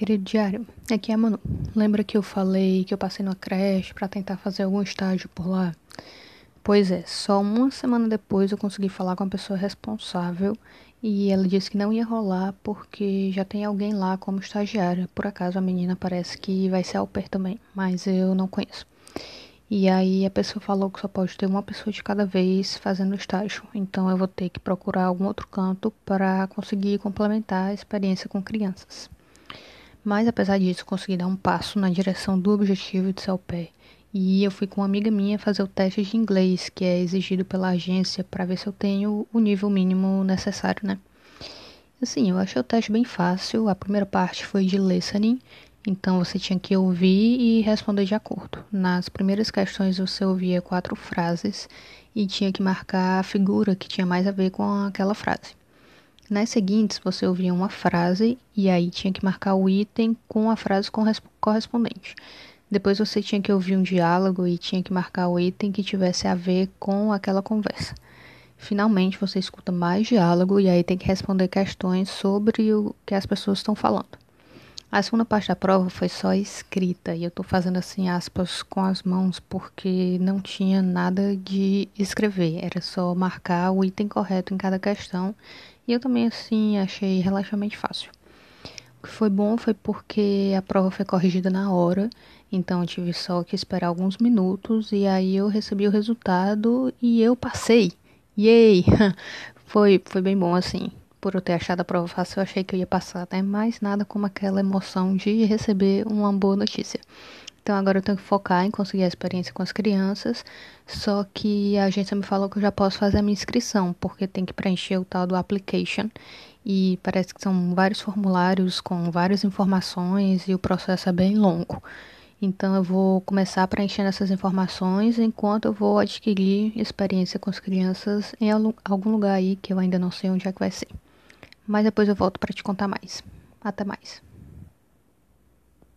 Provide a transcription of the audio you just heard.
Querido diário, aqui é a Manu. Lembra que eu falei que eu passei numa creche para tentar fazer algum estágio por lá? Pois é, só uma semana depois eu consegui falar com a pessoa responsável e ela disse que não ia rolar porque já tem alguém lá como estagiária. Por acaso a menina parece que vai ser ao pair também, mas eu não conheço. E aí a pessoa falou que só pode ter uma pessoa de cada vez fazendo estágio. Então eu vou ter que procurar algum outro canto para conseguir complementar a experiência com crianças. Mas apesar disso, consegui dar um passo na direção do objetivo de ser ao pé. E eu fui com uma amiga minha fazer o teste de inglês, que é exigido pela agência, para ver se eu tenho o nível mínimo necessário, né? Assim, eu achei o teste bem fácil. A primeira parte foi de listening, então você tinha que ouvir e responder de acordo. Nas primeiras questões você ouvia quatro frases e tinha que marcar a figura que tinha mais a ver com aquela frase. Nas seguintes, você ouvia uma frase e aí tinha que marcar o item com a frase correspondente. Depois você tinha que ouvir um diálogo e tinha que marcar o item que tivesse a ver com aquela conversa. Finalmente, você escuta mais diálogo e aí tem que responder questões sobre o que as pessoas estão falando. A segunda parte da prova foi só escrita e eu estou fazendo assim aspas com as mãos porque não tinha nada de escrever, era só marcar o item correto em cada questão e eu também, assim, achei relativamente fácil. O que foi bom foi porque a prova foi corrigida na hora, então eu tive só que esperar alguns minutos e aí eu recebi o resultado e eu passei. Yay! foi, foi bem bom, assim. Por eu ter achado a prova fácil, eu achei que eu ia passar, né? Mas nada como aquela emoção de receber uma boa notícia. Então agora eu tenho que focar em conseguir a experiência com as crianças. Só que a agência me falou que eu já posso fazer a minha inscrição, porque tem que preencher o tal do application. E parece que são vários formulários com várias informações e o processo é bem longo. Então eu vou começar preenchendo essas informações enquanto eu vou adquirir experiência com as crianças em algum lugar aí que eu ainda não sei onde é que vai ser. Mas depois eu volto para te contar mais. Até mais.